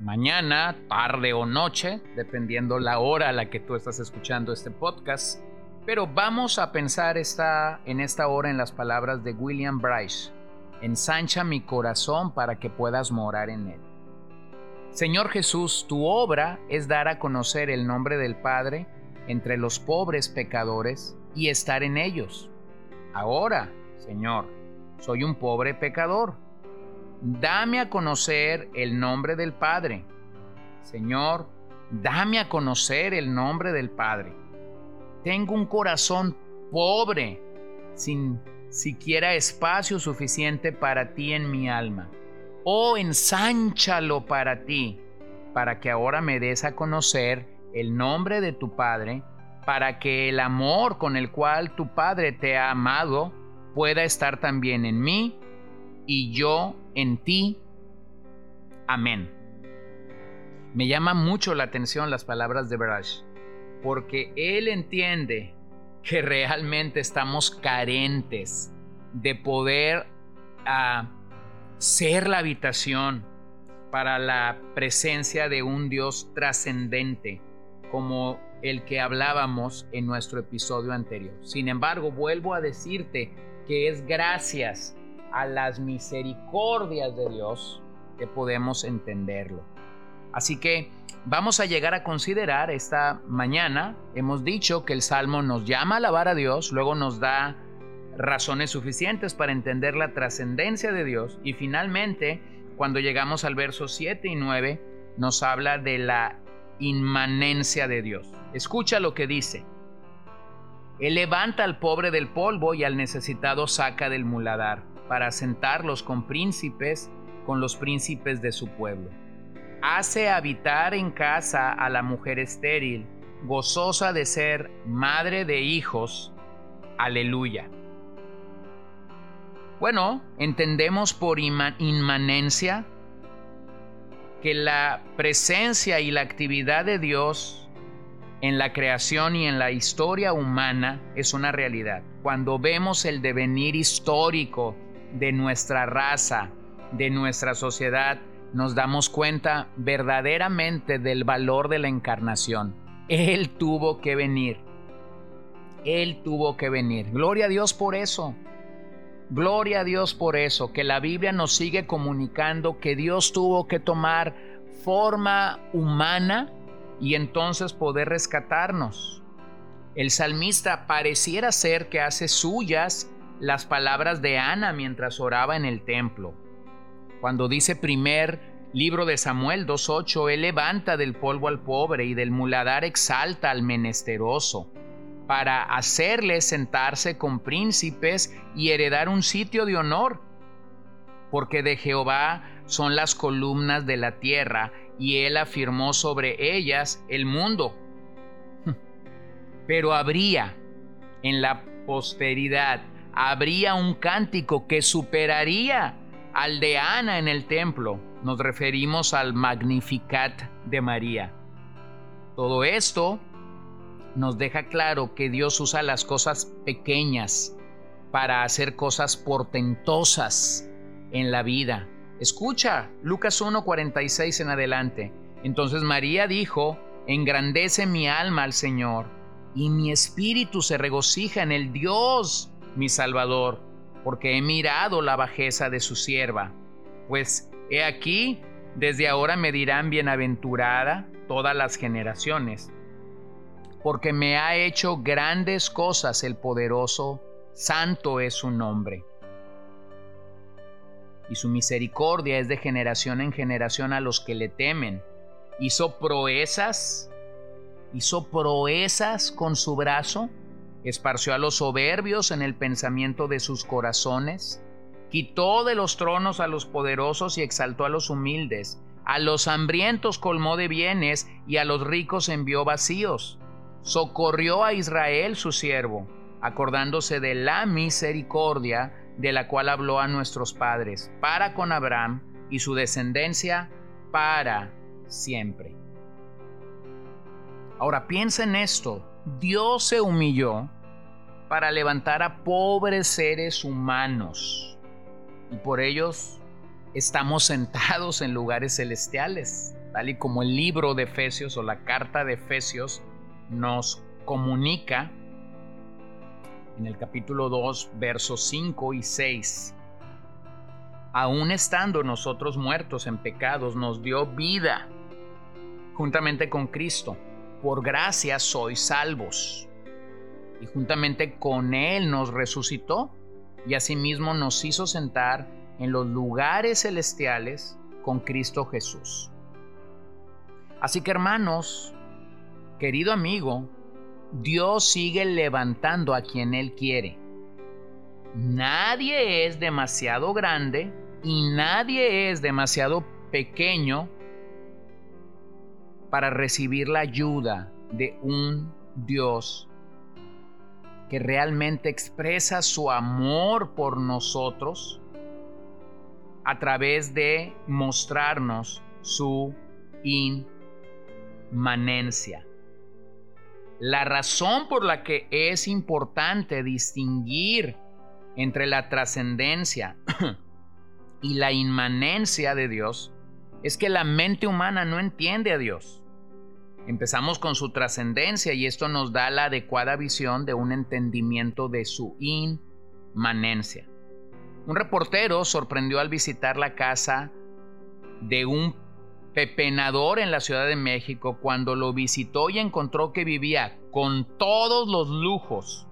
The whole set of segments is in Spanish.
mañana, tarde o noche, dependiendo la hora a la que tú estás escuchando este podcast. Pero vamos a pensar esta, en esta hora en las palabras de William Bryce. Ensancha mi corazón para que puedas morar en él. Señor Jesús, tu obra es dar a conocer el nombre del Padre entre los pobres pecadores y estar en ellos. Ahora, Señor, soy un pobre pecador dame a conocer el nombre del Padre. Señor, dame a conocer el nombre del Padre. Tengo un corazón pobre, sin siquiera espacio suficiente para ti en mi alma. Oh, ensánchalo para ti, para que ahora me des a conocer el nombre de tu Padre, para que el amor con el cual tu Padre te ha amado pueda estar también en mí y yo en ti. Amén. Me llama mucho la atención las palabras de Barash, porque él entiende que realmente estamos carentes de poder ah, ser la habitación para la presencia de un Dios trascendente, como el que hablábamos en nuestro episodio anterior. Sin embargo, vuelvo a decirte que es gracias a las misericordias de Dios que podemos entenderlo. Así que vamos a llegar a considerar esta mañana, hemos dicho que el Salmo nos llama a alabar a Dios, luego nos da razones suficientes para entender la trascendencia de Dios y finalmente, cuando llegamos al verso 7 y 9, nos habla de la inmanencia de Dios. Escucha lo que dice. Él levanta al pobre del polvo y al necesitado saca del muladar para sentarlos con príncipes, con los príncipes de su pueblo. Hace habitar en casa a la mujer estéril, gozosa de ser madre de hijos. Aleluya. Bueno, entendemos por inmanencia que la presencia y la actividad de Dios en la creación y en la historia humana es una realidad. Cuando vemos el devenir histórico de nuestra raza, de nuestra sociedad, nos damos cuenta verdaderamente del valor de la encarnación. Él tuvo que venir. Él tuvo que venir. Gloria a Dios por eso. Gloria a Dios por eso, que la Biblia nos sigue comunicando que Dios tuvo que tomar forma humana y entonces poder rescatarnos. El salmista pareciera ser que hace suyas las palabras de Ana mientras oraba en el templo. Cuando dice primer libro de Samuel 2.8, Él levanta del polvo al pobre y del muladar exalta al menesteroso, para hacerle sentarse con príncipes y heredar un sitio de honor. Porque de Jehová son las columnas de la tierra, y Él afirmó sobre ellas el mundo. Pero habría en la posteridad habría un cántico que superaría al de Ana en el templo. Nos referimos al Magnificat de María. Todo esto nos deja claro que Dios usa las cosas pequeñas para hacer cosas portentosas en la vida. Escucha Lucas 1:46 en adelante. Entonces María dijo, engrandece mi alma al Señor y mi espíritu se regocija en el Dios mi Salvador, porque he mirado la bajeza de su sierva. Pues he aquí, desde ahora me dirán bienaventurada todas las generaciones, porque me ha hecho grandes cosas el poderoso, santo es su nombre. Y su misericordia es de generación en generación a los que le temen. Hizo proezas, hizo proezas con su brazo esparció a los soberbios en el pensamiento de sus corazones, quitó de los tronos a los poderosos y exaltó a los humildes, A los hambrientos colmó de bienes y a los ricos envió vacíos. Socorrió a Israel su siervo, acordándose de la misericordia de la cual habló a nuestros padres, para con Abraham y su descendencia para siempre. Ahora piensa en esto. Dios se humilló para levantar a pobres seres humanos y por ellos estamos sentados en lugares celestiales, tal y como el libro de Efesios o la carta de Efesios nos comunica en el capítulo 2, versos 5 y 6. Aún estando nosotros muertos en pecados, nos dio vida juntamente con Cristo. Por gracia sois salvos. Y juntamente con Él nos resucitó y asimismo nos hizo sentar en los lugares celestiales con Cristo Jesús. Así que hermanos, querido amigo, Dios sigue levantando a quien Él quiere. Nadie es demasiado grande y nadie es demasiado pequeño para recibir la ayuda de un Dios que realmente expresa su amor por nosotros a través de mostrarnos su inmanencia. La razón por la que es importante distinguir entre la trascendencia y la inmanencia de Dios es que la mente humana no entiende a Dios. Empezamos con su trascendencia y esto nos da la adecuada visión de un entendimiento de su inmanencia. Un reportero sorprendió al visitar la casa de un pepenador en la Ciudad de México cuando lo visitó y encontró que vivía con todos los lujos.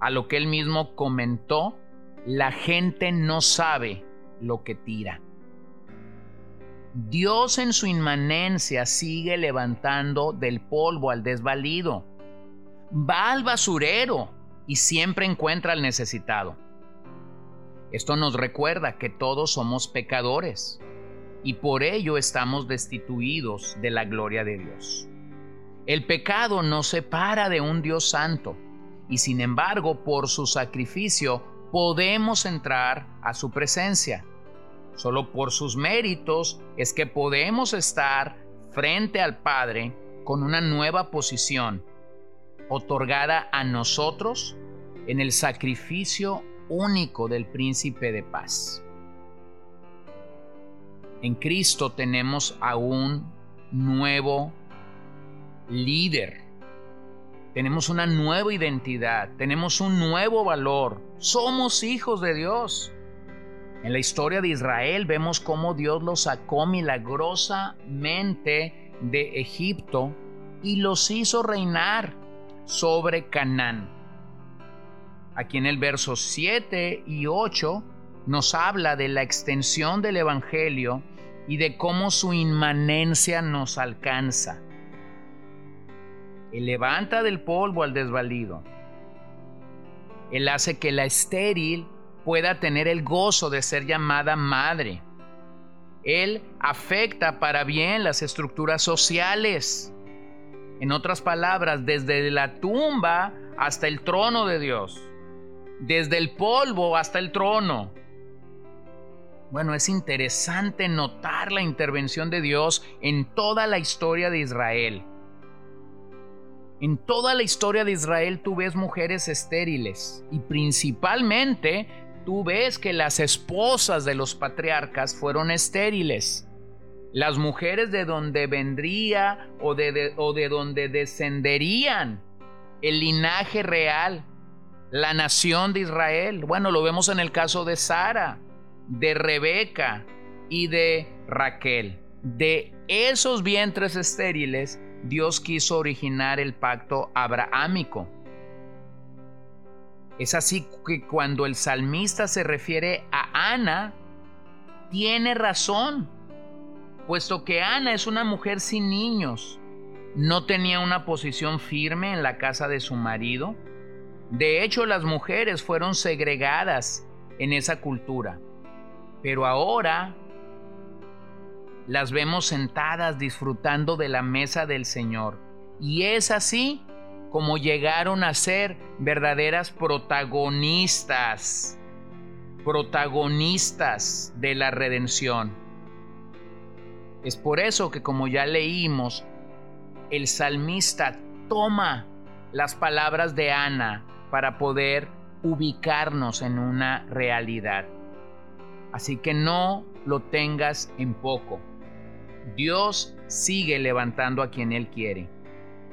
A lo que él mismo comentó, la gente no sabe lo que tira. Dios en su inmanencia sigue levantando del polvo al desvalido. Va al basurero y siempre encuentra al necesitado. Esto nos recuerda que todos somos pecadores y por ello estamos destituidos de la gloria de Dios. El pecado nos separa de un Dios santo y sin embargo por su sacrificio podemos entrar a su presencia. Solo por sus méritos es que podemos estar frente al Padre con una nueva posición otorgada a nosotros en el sacrificio único del príncipe de paz. En Cristo tenemos a un nuevo líder. Tenemos una nueva identidad, tenemos un nuevo valor. Somos hijos de Dios. En la historia de Israel vemos cómo Dios los sacó milagrosamente de Egipto y los hizo reinar sobre Canaán. Aquí en el verso 7 y 8 nos habla de la extensión del Evangelio y de cómo su inmanencia nos alcanza. Él levanta del polvo al desvalido. Él hace que la estéril pueda tener el gozo de ser llamada madre. Él afecta para bien las estructuras sociales. En otras palabras, desde la tumba hasta el trono de Dios. Desde el polvo hasta el trono. Bueno, es interesante notar la intervención de Dios en toda la historia de Israel. En toda la historia de Israel tú ves mujeres estériles y principalmente tú ves que las esposas de los patriarcas fueron estériles. Las mujeres de donde vendría o de, o de donde descenderían el linaje real, la nación de Israel. Bueno, lo vemos en el caso de Sara, de Rebeca y de Raquel. De esos vientres estériles, Dios quiso originar el pacto abrahámico es así que cuando el salmista se refiere a Ana, tiene razón, puesto que Ana es una mujer sin niños, no tenía una posición firme en la casa de su marido. De hecho, las mujeres fueron segregadas en esa cultura. Pero ahora las vemos sentadas disfrutando de la mesa del Señor. Y es así como llegaron a ser verdaderas protagonistas, protagonistas de la redención. Es por eso que como ya leímos, el salmista toma las palabras de Ana para poder ubicarnos en una realidad. Así que no lo tengas en poco. Dios sigue levantando a quien Él quiere.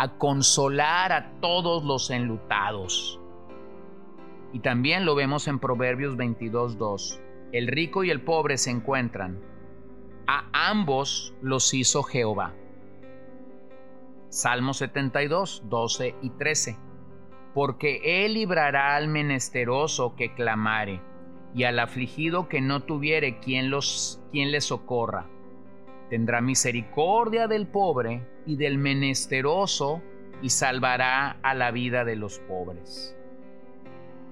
a consolar a todos los enlutados. Y también lo vemos en Proverbios 22.2. El rico y el pobre se encuentran. A ambos los hizo Jehová. Salmo 72, 12 y 13. Porque él librará al menesteroso que clamare, y al afligido que no tuviere quien, los, quien le socorra tendrá misericordia del pobre y del menesteroso y salvará a la vida de los pobres.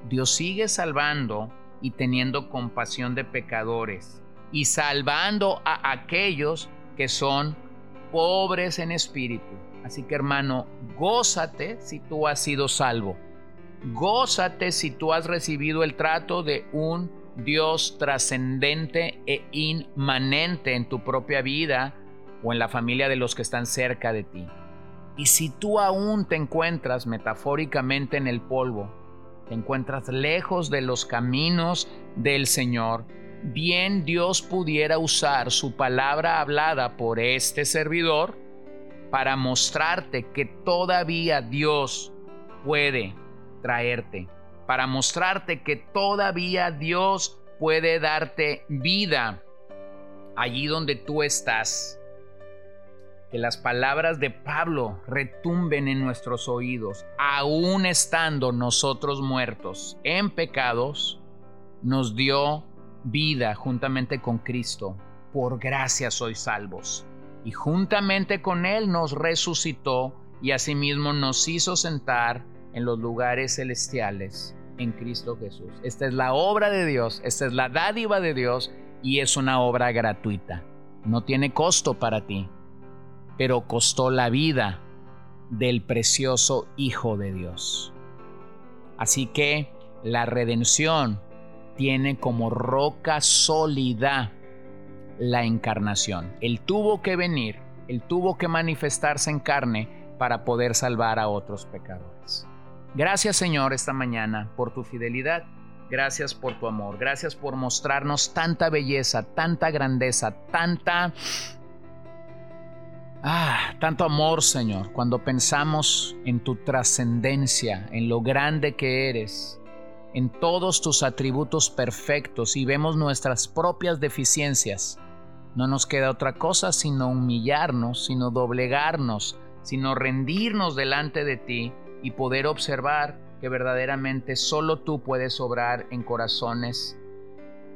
Dios sigue salvando y teniendo compasión de pecadores y salvando a aquellos que son pobres en espíritu. Así que hermano, gózate si tú has sido salvo. Gózate si tú has recibido el trato de un Dios trascendente e inmanente en tu propia vida o en la familia de los que están cerca de ti. Y si tú aún te encuentras metafóricamente en el polvo, te encuentras lejos de los caminos del Señor, bien Dios pudiera usar su palabra hablada por este servidor para mostrarte que todavía Dios puede traerte para mostrarte que todavía Dios puede darte vida allí donde tú estás. Que las palabras de Pablo retumben en nuestros oídos, aún estando nosotros muertos en pecados, nos dio vida juntamente con Cristo. Por gracia sois salvos. Y juntamente con Él nos resucitó y asimismo nos hizo sentar en los lugares celestiales en Cristo Jesús. Esta es la obra de Dios, esta es la dádiva de Dios y es una obra gratuita. No tiene costo para ti, pero costó la vida del precioso Hijo de Dios. Así que la redención tiene como roca sólida la encarnación. Él tuvo que venir, él tuvo que manifestarse en carne para poder salvar a otros pecadores. Gracias Señor esta mañana por tu fidelidad. Gracias por tu amor. Gracias por mostrarnos tanta belleza, tanta grandeza, tanta... Ah, tanto amor, Señor, cuando pensamos en tu trascendencia, en lo grande que eres, en todos tus atributos perfectos y vemos nuestras propias deficiencias. No nos queda otra cosa sino humillarnos, sino doblegarnos, sino rendirnos delante de ti y poder observar que verdaderamente solo tú puedes obrar en corazones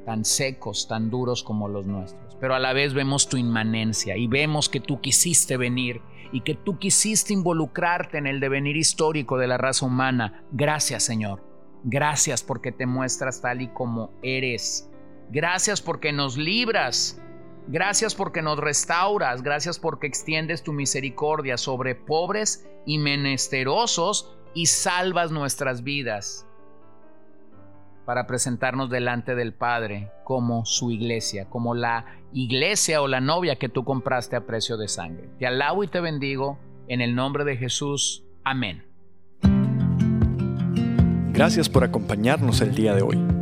tan secos, tan duros como los nuestros. Pero a la vez vemos tu inmanencia y vemos que tú quisiste venir y que tú quisiste involucrarte en el devenir histórico de la raza humana. Gracias Señor. Gracias porque te muestras tal y como eres. Gracias porque nos libras Gracias porque nos restauras, gracias porque extiendes tu misericordia sobre pobres y menesterosos y salvas nuestras vidas para presentarnos delante del Padre como su iglesia, como la iglesia o la novia que tú compraste a precio de sangre. Te alabo y te bendigo en el nombre de Jesús. Amén. Gracias por acompañarnos el día de hoy.